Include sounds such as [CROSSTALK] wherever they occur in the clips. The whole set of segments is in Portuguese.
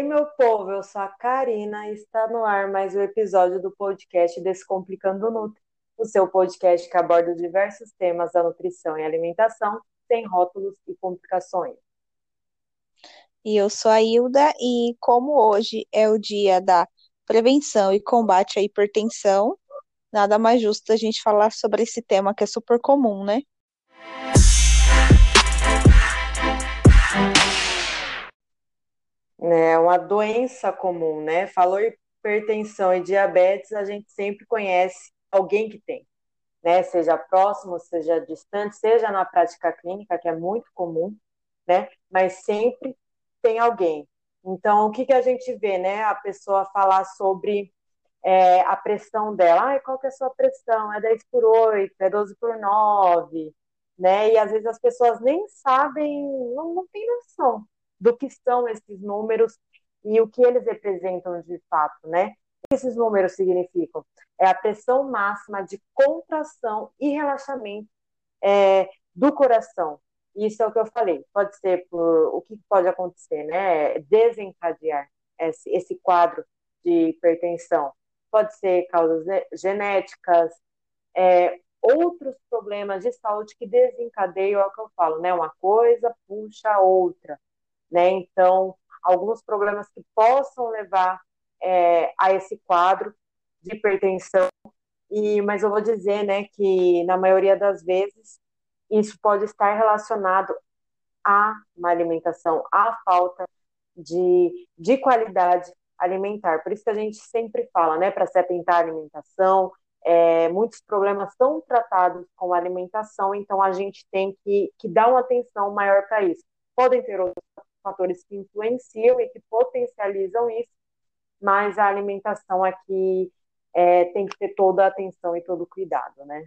aí, meu povo, eu sou a Karina e está no ar mais um episódio do podcast Descomplicando Nutri, o seu podcast que aborda diversos temas da nutrição e alimentação, sem rótulos e complicações. E eu sou a Hilda, e como hoje é o dia da prevenção e combate à hipertensão, nada mais justo a gente falar sobre esse tema que é super comum, né? É uma doença comum, né? Falou hipertensão e diabetes, a gente sempre conhece alguém que tem, né? Seja próximo, seja distante, seja na prática clínica, que é muito comum, né? Mas sempre tem alguém. Então, o que, que a gente vê, né? A pessoa falar sobre é, a pressão dela. Ai, qual que é a sua pressão? É 10 por 8, é 12 por 9, né? E às vezes as pessoas nem sabem, não, não tem noção do que são esses números e o que eles representam de fato, né? O que esses números significam? É a pressão máxima de contração e relaxamento é, do coração. Isso é o que eu falei. Pode ser por o que pode acontecer, né? Desencadear esse, esse quadro de hipertensão. Pode ser causas genéticas, é, outros problemas de saúde que desencadeiam, é o que eu falo, né? Uma coisa puxa a outra, né? Então, alguns problemas que possam levar é, a esse quadro de hipertensão. E, mas eu vou dizer, né, que na maioria das vezes isso pode estar relacionado a uma alimentação, à falta de, de qualidade alimentar. Por isso que a gente sempre fala, né, para se atentar à alimentação, é, muitos problemas são tratados com alimentação, então a gente tem que, que dar uma atenção maior para isso. Podem ter outros fatores que influenciam e que potencializam isso, mas a alimentação aqui é, tem que ter toda a atenção e todo o cuidado, né?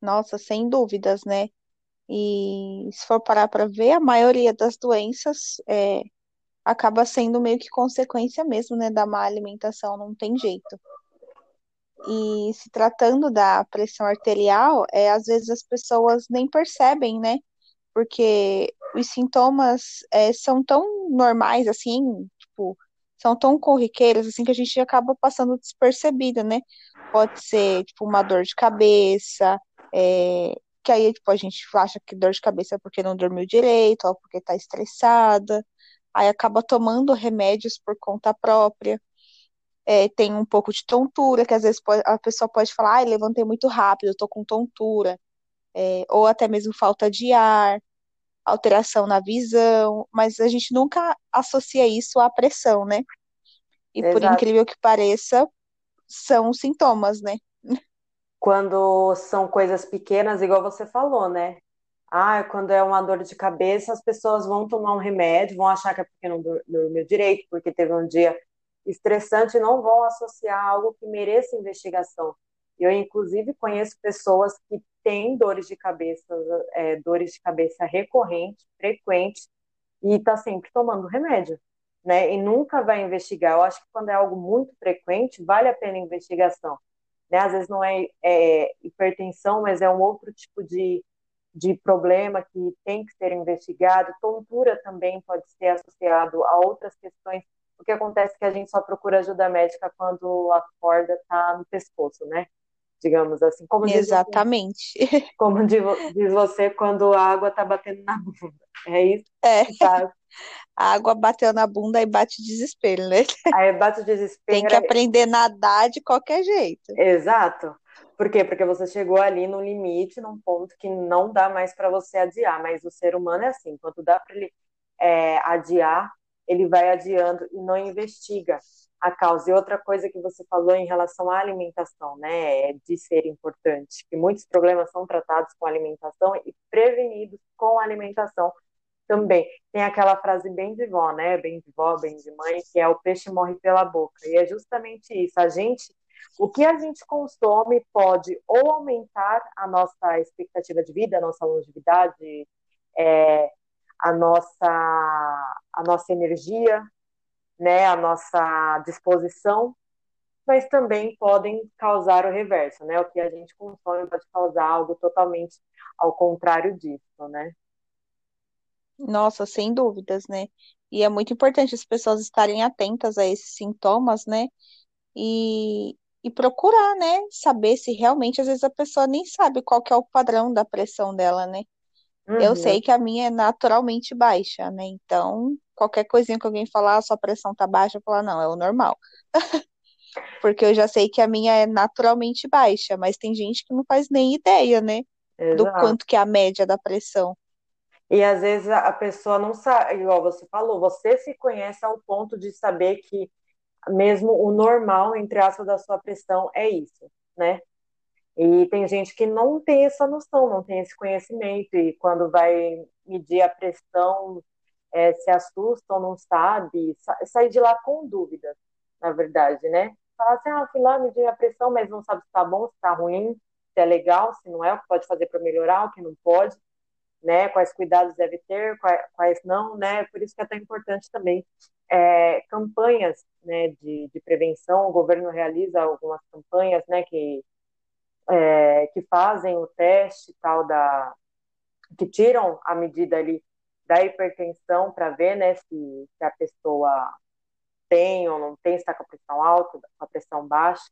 Nossa, sem dúvidas, né? E se for parar para ver, a maioria das doenças é, acaba sendo meio que consequência mesmo, né, da má alimentação, não tem jeito. E se tratando da pressão arterial, é, às vezes as pessoas nem percebem, né? Porque os sintomas é, são tão normais, assim, tipo, são tão corriqueiros, assim, que a gente acaba passando despercebida, né? Pode ser, tipo, uma dor de cabeça, é, que aí, tipo, a gente acha que dor de cabeça é porque não dormiu direito, ou porque tá estressada, aí acaba tomando remédios por conta própria. É, tem um pouco de tontura, que às vezes pode, a pessoa pode falar, ai, levantei muito rápido, eu tô com tontura, é, ou até mesmo falta de ar, alteração na visão, mas a gente nunca associa isso à pressão, né? E Exato. por incrível que pareça, são sintomas, né? Quando são coisas pequenas, igual você falou, né? Ah, quando é uma dor de cabeça, as pessoas vão tomar um remédio, vão achar que é porque não dormiu direito, porque teve um dia estressante, não vão associar algo que mereça investigação. Eu, inclusive, conheço pessoas que têm dores de cabeça, é, dores de cabeça recorrentes, frequentes, e está sempre tomando remédio, né? E nunca vai investigar. Eu acho que quando é algo muito frequente, vale a pena a investigação. Né? Às vezes não é, é hipertensão, mas é um outro tipo de, de problema que tem que ser investigado. Tontura também pode ser associado a outras questões. O que acontece é que a gente só procura ajuda médica quando a corda está no pescoço, né? Digamos assim. Como Exatamente. Diz, [LAUGHS] como diz você quando a água está batendo na bunda. É isso? É. A água bateu na bunda e bate desespero, né? [LAUGHS] Aí bate o desespero. Tem que aprender a nadar de qualquer jeito. Exato. Por quê? Porque você chegou ali no limite, num ponto que não dá mais para você adiar. Mas o ser humano é assim: quando dá para ele é, adiar, ele vai adiando e não investiga a causa. E outra coisa que você falou em relação à alimentação, né, é de ser importante, que muitos problemas são tratados com alimentação e prevenidos com alimentação também. Tem aquela frase bem de vó, né, bem de vó, bem de mãe, que é o peixe morre pela boca. E é justamente isso. A gente, o que a gente consome pode ou aumentar a nossa expectativa de vida, a nossa longevidade, é, a nossa a nossa energia, né, a nossa disposição, mas também podem causar o reverso, né? O que a gente consome pode causar algo totalmente ao contrário disso, né? Nossa, sem dúvidas, né? E é muito importante as pessoas estarem atentas a esses sintomas, né? E, e procurar, né? Saber se realmente, às vezes, a pessoa nem sabe qual que é o padrão da pressão dela, né? Eu Uhum, sei que a minha é naturalmente baixa, né? Então, qualquer coisinha que alguém falar, "Ah, sua pressão tá baixa, eu falo, não, é o normal. [LAUGHS] Porque eu já sei que a minha é naturalmente baixa, mas tem gente que não faz nem ideia, né? Do exato. quanto que é a média da pressão. E às vezes a a pessoa não sabe, igual você falou, você se conhece ao ponto de saber que mesmo o normal, entre aspas, da sua pressão é isso, né? E tem gente que não tem essa noção, não tem esse conhecimento, e quando vai medir a pressão, é, se assusta ou não sabe, sa sair de lá com dúvidas, na verdade, né? Falar assim, ah, fui lá medir a pressão, mas não sabe se tá bom, se tá ruim, se é legal, se não é, o que pode fazer para melhorar, o que não pode, né? Quais cuidados deve ter, quais, quais não, né? Por isso que é tão importante também é, campanhas, né, de, de prevenção. O governo realiza algumas campanhas, né, que é, que fazem o teste tal da que tiram a medida ali da hipertensão para ver, né, se, se a pessoa tem ou não tem, se está com a pressão alta, com a pressão baixa.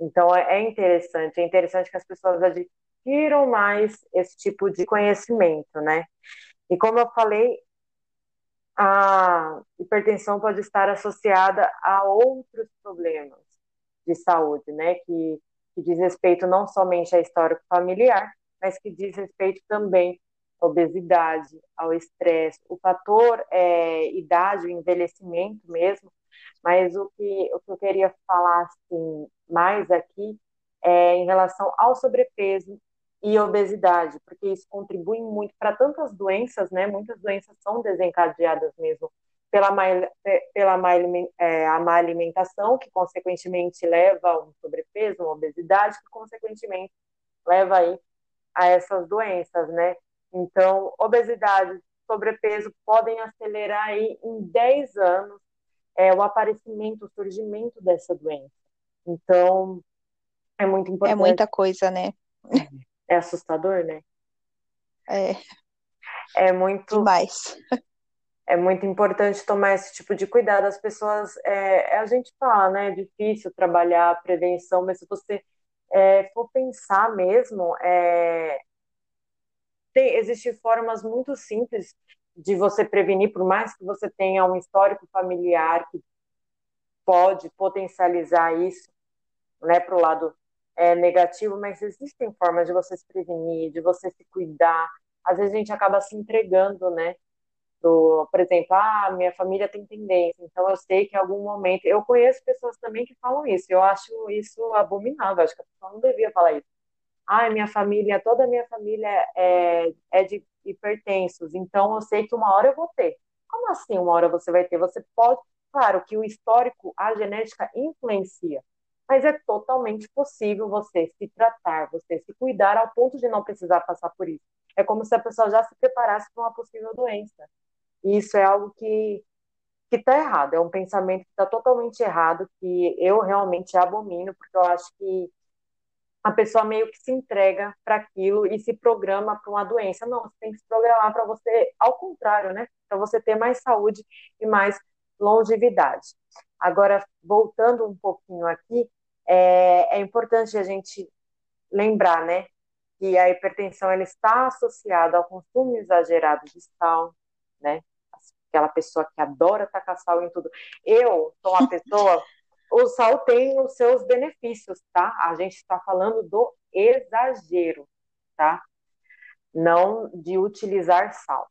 Então é, é interessante, é interessante que as pessoas adquiram mais esse tipo de conhecimento, né? E como eu falei, a hipertensão pode estar associada a outros problemas de saúde, né? Que, que diz respeito não somente à história familiar, mas que diz respeito também obesidade, ao estresse, o fator é, idade, o envelhecimento mesmo. Mas o que, o que eu queria falar assim, mais aqui é em relação ao sobrepeso e obesidade, porque isso contribui muito para tantas doenças, né? Muitas doenças são desencadeadas mesmo pela má, pela má, é, a má alimentação, que consequentemente leva a um sobrepeso, uma obesidade, que consequentemente leva aí a essas doenças, né? Então, obesidade, sobrepeso podem acelerar aí em 10 anos é, o aparecimento, o surgimento dessa doença. Então, é muito É importante. muita coisa, né? É assustador, né? É É muito demais. é muito importante tomar esse tipo de cuidado. As pessoas, é, a gente fala, né? É difícil trabalhar a prevenção, mas se você é, for pensar mesmo, é, tem, existem formas muito simples de você prevenir, por mais que você tenha um histórico familiar que pode potencializar isso, né, para o lado é, negativo, mas existem formas de você se prevenir, de você se cuidar. Às vezes a gente acaba se entregando, né? Do, por exemplo, ah, minha família tem tendência, então eu sei que em algum momento. Eu conheço pessoas também que falam isso, eu acho isso abominável, acho que a pessoa não devia falar isso. Ah, minha família, toda a minha família é, é de hipertensos, então eu sei que uma hora eu vou ter. Como assim uma hora você vai ter? Você pode. Claro que o histórico, a genética influencia, mas é totalmente possível você se tratar, você se cuidar ao ponto de não precisar passar por isso. É como se a pessoa já se preparasse para uma possível doença. E isso é algo que que está errado, é um pensamento que está totalmente errado, que eu realmente abomino, porque eu acho que a pessoa meio que se entrega para aquilo e se programa para uma doença. Não, você tem que se programar para você, ao contrário, né? Para você ter mais saúde e mais longevidade. Agora, voltando um pouquinho aqui, é, é importante a gente lembrar, né? Que a hipertensão ela está associada ao consumo exagerado de sal, né? Aquela pessoa que adora tacar sal em tudo. Eu sou uma pessoa o sal tem os seus benefícios, tá? A gente está falando do exagero, tá? Não de utilizar sal.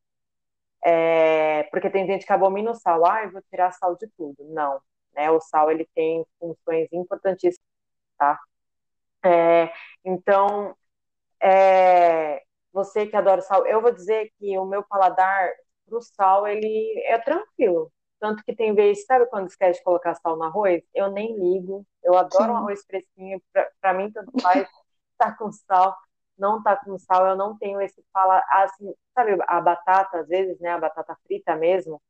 É, porque tem gente que abomina o sal, ah, eu vou tirar sal de tudo. Não, né? O sal ele tem funções importantíssimas, tá? É, então, é, você que adora sal, eu vou dizer que o meu paladar pro sal ele é tranquilo, tanto que tem vezes, sabe quando esquece de colocar sal no arroz? Eu nem ligo. Eu adoro um Sim. arroz fresquinho. Pra, pra mim, tanto faz. [LAUGHS] Tá com sal, não tá com sal. Eu não tenho esse fala assim, sabe a batata, às vezes, né? A batata frita mesmo.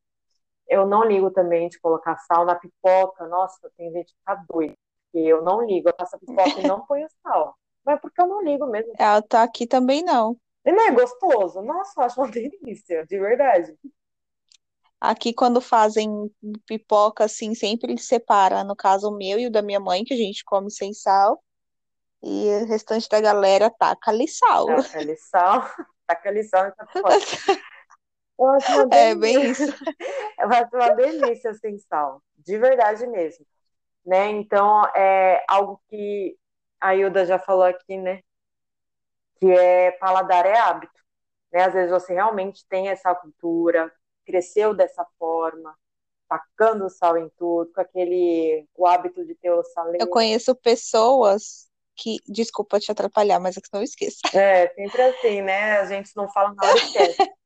Eu não ligo também de colocar sal na pipoca. Nossa, tem gente que tá doida. E eu não ligo. Eu faço a pipoca e não [LAUGHS] ponho sal. Mas porque eu não ligo mesmo. Ela tá aqui também não. E não é gostoso? Nossa, eu acho uma [LAUGHS] delícia, de verdade. Aqui, quando fazem pipoca, assim, sempre separa, no caso o meu e o da minha mãe, que a gente come sem sal, e o restante da galera taca ali sal. Taca ali sal, [LAUGHS] taca ali sal pipoca. [LAUGHS] É bem isso. [LAUGHS] Eu acho uma delícia sem sal, de verdade mesmo, né? Então, é algo que a Hilda já falou aqui, né? Que é paladar é hábito, né? Às vezes você realmente tem essa cultura, cresceu dessa forma, tacando sal em tudo, com aquele o hábito de ter o saleiro. Eu conheço pessoas que, desculpa te atrapalhar, mas é que não esqueça. É, sempre assim, né? A gente não fala na hora e esquece. [LAUGHS]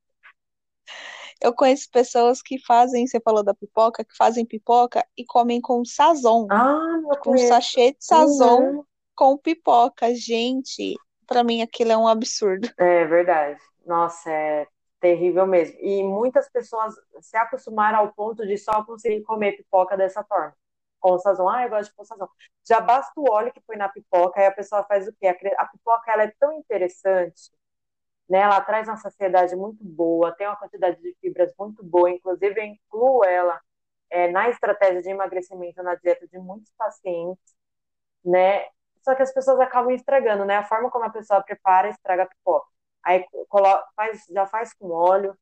Eu conheço pessoas que fazem, você falou da pipoca, que fazem pipoca e comem com sazon, Ah, meu com conheço. sachê de sazon Uhum. com pipoca. Gente, pra mim aquilo é um absurdo. É verdade. Nossa, é terrível mesmo. E muitas pessoas se acostumaram ao ponto de só conseguir comer pipoca dessa forma. Com sazon. Ah, eu gosto de pôr sazon. Já basta o óleo que põe na pipoca, aí a pessoa faz o quê? A pipoca, ela é tão interessante, né? Ela traz uma saciedade muito boa, tem uma quantidade de fibras muito boa. Inclusive, eu incluo ela, é, na estratégia de emagrecimento na dieta de muitos pacientes, né? Só que as pessoas acabam estragando, né? A forma como a pessoa prepara estraga a pipoca. Aí colo- faz, já faz com óleo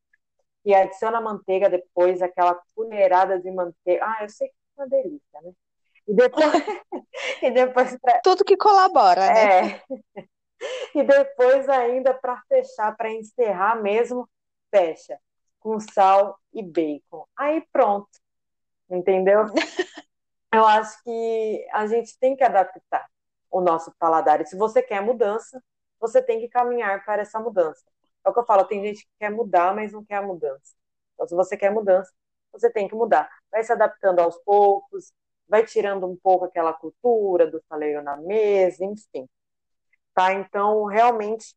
e adiciona manteiga depois, aquela colherada de manteiga. Ah, eu sei que é uma delícia, né? E depois, [LAUGHS] e depois pra- Tudo que colabora, né? é, e depois ainda para fechar, para encerrar mesmo, fecha com sal e bacon. Aí pronto, entendeu? [LAUGHS] Eu acho que a gente tem que adaptar o nosso paladar. E se você quer mudança, você tem que caminhar para essa mudança. É o que eu falo, tem gente que quer mudar, mas não quer a mudança. Então, se você quer mudança, você tem que mudar. Vai se adaptando aos poucos, vai tirando um pouco aquela cultura do saleiro na mesa, enfim. Tá? Então, realmente,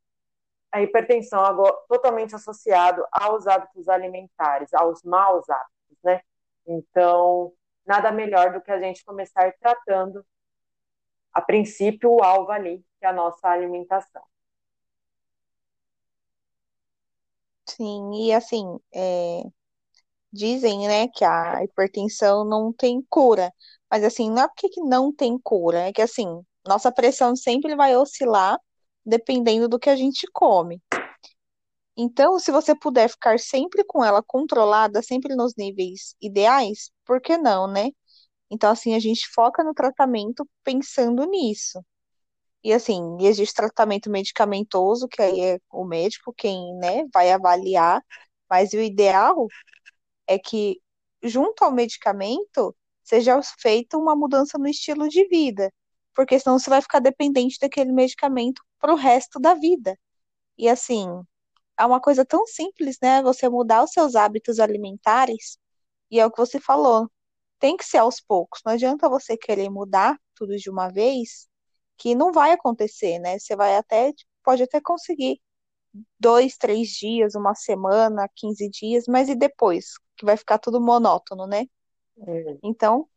a hipertensão agora totalmente associado aos hábitos alimentares, aos maus hábitos, né? Então, nada melhor do que a gente começar tratando, a princípio, o alvo ali, que é a nossa alimentação. Sim, e assim, é, dizem, né, que a hipertensão não tem cura. Mas assim, não é porque que não tem cura, é que assim, nossa pressão sempre vai oscilar dependendo do que a gente come. Então, se você puder ficar sempre com ela controlada, sempre nos níveis ideais, por que não, né? Então, assim, a gente foca no tratamento pensando nisso. E assim, existe tratamento medicamentoso, que aí é o médico quem, né, vai avaliar, mas o ideal é que, junto ao medicamento, seja feita uma mudança no estilo de vida, porque senão você vai ficar dependente daquele medicamento para o resto da vida. E assim, é uma coisa tão simples, né? Você mudar os seus hábitos alimentares, e é o que você falou, tem que ser aos poucos, não adianta você querer mudar tudo de uma vez, que não vai acontecer, né? Você vai até, pode até conseguir dois, três dias, uma semana, 15 dias, mas e depois? Que vai ficar tudo monótono, né? Hum. Então,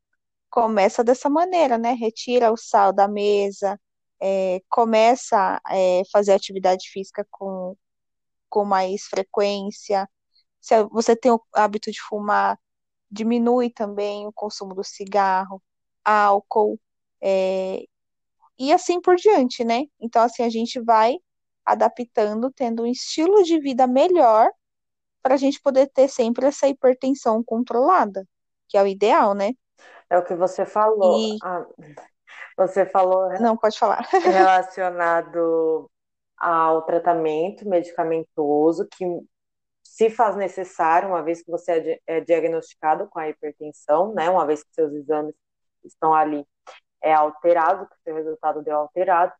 começa dessa maneira, né? Retira o sal da mesa, é, começa a é, fazer atividade física com, com mais frequência. Se você tem o hábito de fumar, diminui também o consumo do cigarro, álcool, é, e assim por diante, né? Então, assim, a gente vai adaptando, tendo um estilo de vida melhor para a gente poder ter sempre essa hipertensão controlada, que é o ideal, né? É o que você falou. E Ah, você falou não pode falar. [LAUGHS] relacionado ao tratamento medicamentoso, que se faz necessário, uma vez que você é é diagnosticado com a hipertensão, né? Uma vez que seus exames estão ali é alterado, que o seu resultado deu alterado,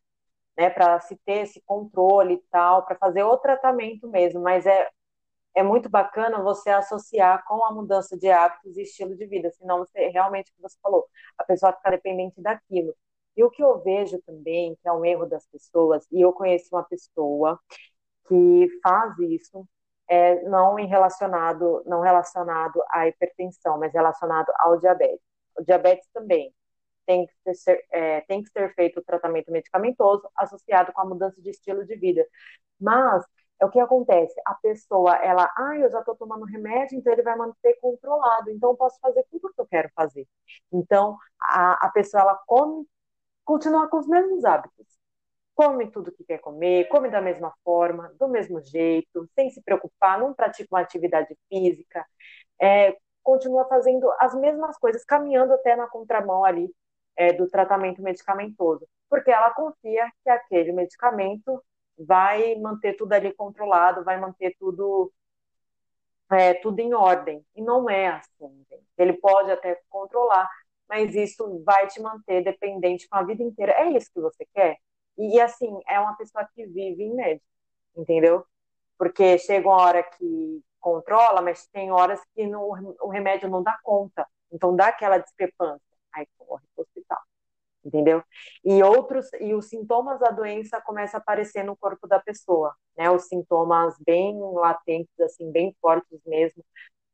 né? Para se ter esse controle e tal, para fazer o tratamento mesmo. Mas é, é muito bacana você associar com a mudança de hábitos e estilo de vida, senão você realmente, o que você falou, a pessoa fica dependente daquilo. E o que eu vejo também, que é um erro das pessoas, e eu conheci uma pessoa que faz isso, é, não em relacionado, não relacionado à hipertensão, mas relacionado ao diabetes. O diabetes também tem que ser, é, tem que ser feito o tratamento medicamentoso associado com a mudança de estilo de vida. Mas é o que acontece. A pessoa, ela, ah, eu já estou tomando remédio, então ele vai manter controlado, então eu posso fazer tudo o que eu quero fazer. Então, a, a pessoa, ela come, continua com os mesmos hábitos. Come tudo que quer comer, come da mesma forma, do mesmo jeito, sem se preocupar, não pratica uma atividade física, é, continua fazendo as mesmas coisas, caminhando até na contramão ali é, do tratamento medicamentoso, porque ela confia que aquele medicamento vai manter tudo ali controlado, vai manter tudo é, tudo em ordem. E não é assim. Gente. Ele pode até controlar, mas isso vai te manter dependente com a vida inteira. É isso que você quer? E, e assim, é uma pessoa que vive em média, entendeu? Porque chega uma hora que controla, mas tem horas que o remédio não dá conta. Então dá aquela discrepância. Aí corre para o hospital entendeu? E outros e os sintomas da doença começam a aparecer no corpo da pessoa, né? Os sintomas bem latentes, assim, bem fortes mesmo,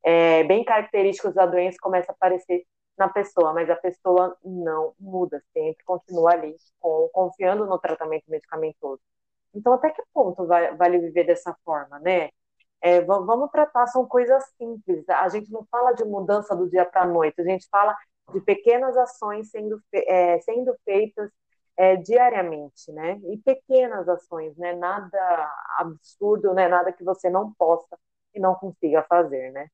é, bem característicos da doença começam a aparecer na pessoa, mas a pessoa não muda, sempre continua ali, com, confiando no tratamento medicamentoso. Então, até que ponto vai, vale viver dessa forma, né? É, vamos tratar, são coisas simples. A gente não fala de mudança do dia para a noite, a gente fala de pequenas ações sendo, é, sendo feitas é, diariamente, né? E pequenas ações, né? Nada absurdo, né? Nada que você não possa e não consiga fazer, né?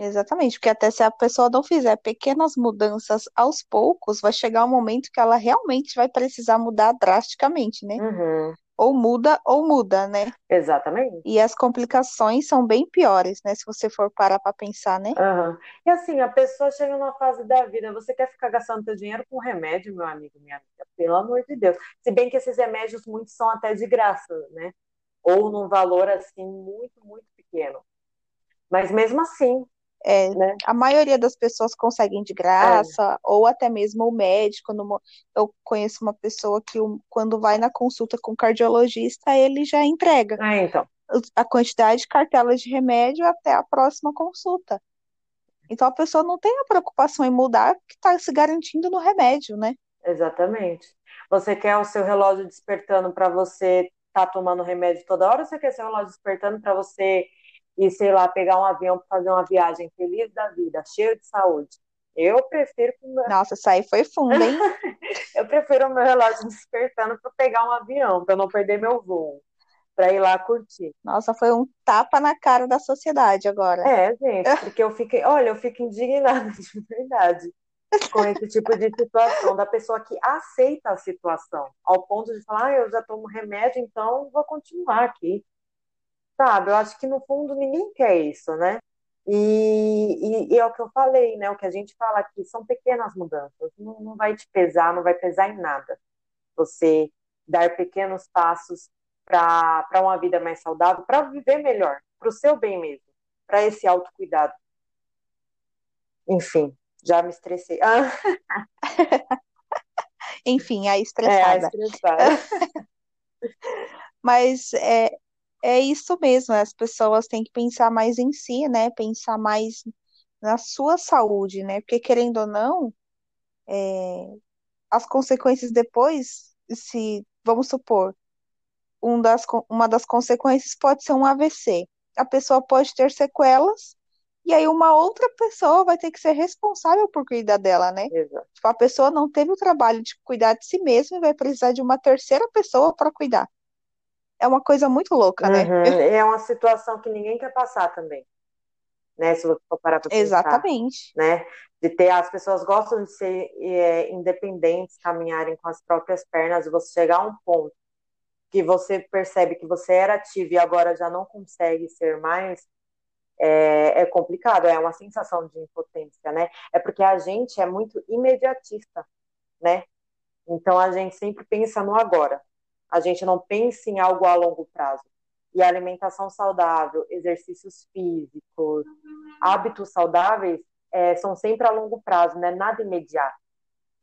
Exatamente, porque até se a pessoa não fizer pequenas mudanças aos poucos, vai chegar um momento que ela realmente vai precisar mudar drasticamente, né? Uhum ou muda ou muda, né? Exatamente. E as complicações são bem piores, né? Se você for parar para pensar, né? Uhum. E assim, a pessoa chega numa fase da vida, você quer ficar gastando seu dinheiro com remédio, meu amigo, minha amiga, pelo amor de Deus. Se bem que esses remédios muitos são até de graça, né? Ou num valor assim muito, muito pequeno. Mas mesmo assim, é, né? A maioria das pessoas conseguem de graça, é. ou até mesmo o médico. Numa... Eu conheço uma pessoa que, quando vai na consulta com o cardiologista, ele já entrega ah, então. a quantidade de cartelas de remédio até a próxima consulta. Então a pessoa não tem a preocupação em mudar, que está se garantindo no remédio, né? Exatamente. Você quer o seu relógio despertando para você estar tá tomando remédio toda hora, ou você quer seu relógio despertando para você e, sei lá, pegar um avião para fazer uma viagem feliz da vida, cheio de saúde. Eu prefiro. Nossa, isso aí foi fundo, hein? [LAUGHS] eu prefiro o meu relógio despertando para pegar um avião, para não perder meu voo, para ir lá curtir. Nossa, foi um tapa na cara da sociedade agora. É, gente, porque eu fiquei, olha, eu fico indignada [LAUGHS] de verdade com esse tipo de situação, da pessoa que aceita a situação, ao ponto de falar, ah, eu já tomo remédio, então vou continuar aqui sabe? Eu acho que no fundo ninguém quer isso, né? E, e, e, é o que eu falei, né? O que a gente fala aqui são pequenas mudanças, não, não vai te pesar, não vai pesar em nada. Você dar pequenos passos para uma vida mais saudável, para viver melhor, para o seu bem mesmo, para esse autocuidado. Enfim, já me estressei. Ah. [LAUGHS] Enfim, a estressada. É, a estressada. [LAUGHS] Mas é, é isso mesmo, as pessoas têm que pensar mais em si, né? Pensar mais na sua saúde, né? Porque querendo ou não, é, as consequências depois, se vamos supor, um das, uma das consequências pode ser um AVC. A pessoa pode ter sequelas e aí uma outra pessoa vai ter que ser responsável por cuidar dela, né? Exato. Tipo, a pessoa não teve o trabalho de cuidar de si mesma e vai precisar de uma terceira pessoa para cuidar é uma coisa muito louca, né? uhum. né? É uma situação que ninguém quer passar também. Né, se você for parar para pensar, Exatamente. né, de ter as pessoas gostam de ser é, independentes, caminharem com as próprias pernas, e você chegar a um ponto que você percebe que você era ativo e agora já não consegue ser mais, é, é, complicado, é uma sensação de impotência, né? É porque a gente é muito imediatista, né? Então a gente sempre pensa no agora a gente não pensa em algo a longo prazo. E alimentação saudável, exercícios físicos, hábitos saudáveis é, são sempre a longo prazo, né? Nada imediato.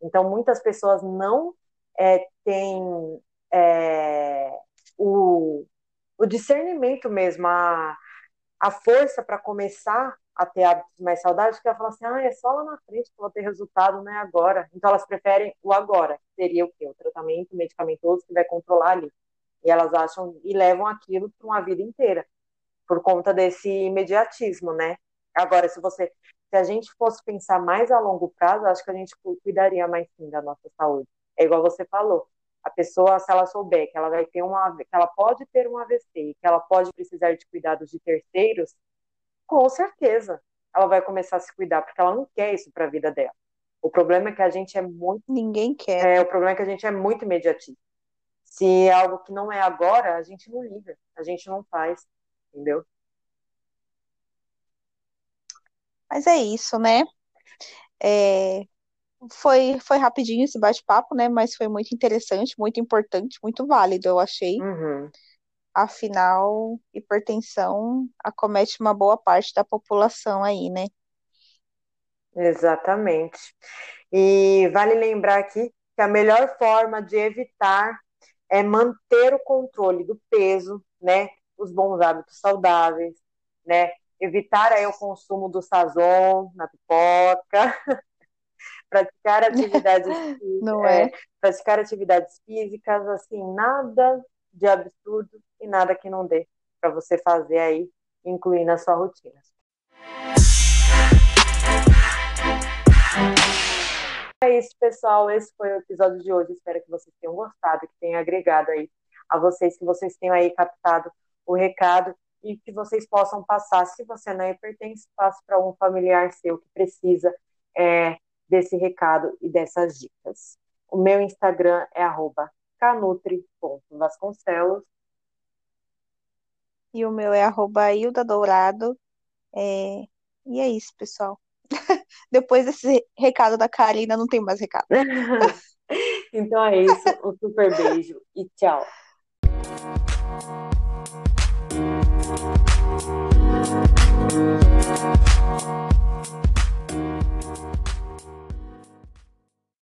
Então, muitas pessoas não é, têm é, o, o discernimento mesmo, a, a força para começar a ter hábitos mais saudáveis, que ela fala assim, ah, é só lá na frente que eu vou ter resultado, não é agora. Então elas preferem o agora, que seria o quê? O tratamento medicamentoso que vai controlar ali. E elas acham e levam aquilo para uma vida inteira, por conta desse imediatismo, né? Agora, se você, se a gente fosse pensar mais a longo prazo, acho que a gente cuidaria mais sim da nossa saúde. É igual você falou. A pessoa, se ela souber que ela vai ter uma, que ela pode ter um AVC, que ela pode precisar de cuidados de terceiros, com certeza ela vai começar a se cuidar, porque ela não quer isso para a vida dela. O problema é que a gente é muito. Ninguém quer. É, o problema é que a gente é muito imediatista. Se é algo que não é agora, a gente não liga, a gente não faz, entendeu? Mas é isso, né? É, foi, foi rapidinho esse bate-papo, né? Mas foi muito interessante, muito importante, muito válido, eu achei. Uhum. Afinal, hipertensão acomete uma boa parte da população aí, né? Exatamente. E vale lembrar aqui que a melhor forma de evitar é manter o controle do peso, né? Os bons hábitos saudáveis, né? Evitar aí o consumo do sazon na pipoca, [LAUGHS] praticar atividades [LAUGHS] Não é? é? praticar atividades físicas, assim, nada de absurdo e nada que não dê para você fazer aí, incluir na sua rotina. É isso, pessoal. Esse foi o episódio de hoje. Espero que vocês tenham gostado, que tenha agregado aí a vocês, que vocês tenham aí captado o recado e que vocês possam passar, se você não é hipertenso, passe para um familiar seu que precisa é, desse recado e dessas dicas. O meu Instagram é canutri.vasconcelos. E o meu é arroba Hilda Dourado. É... E é isso, pessoal. [LAUGHS] Depois desse recado da Karina, não tem mais recado. [LAUGHS] então é isso. Um super beijo e tchau.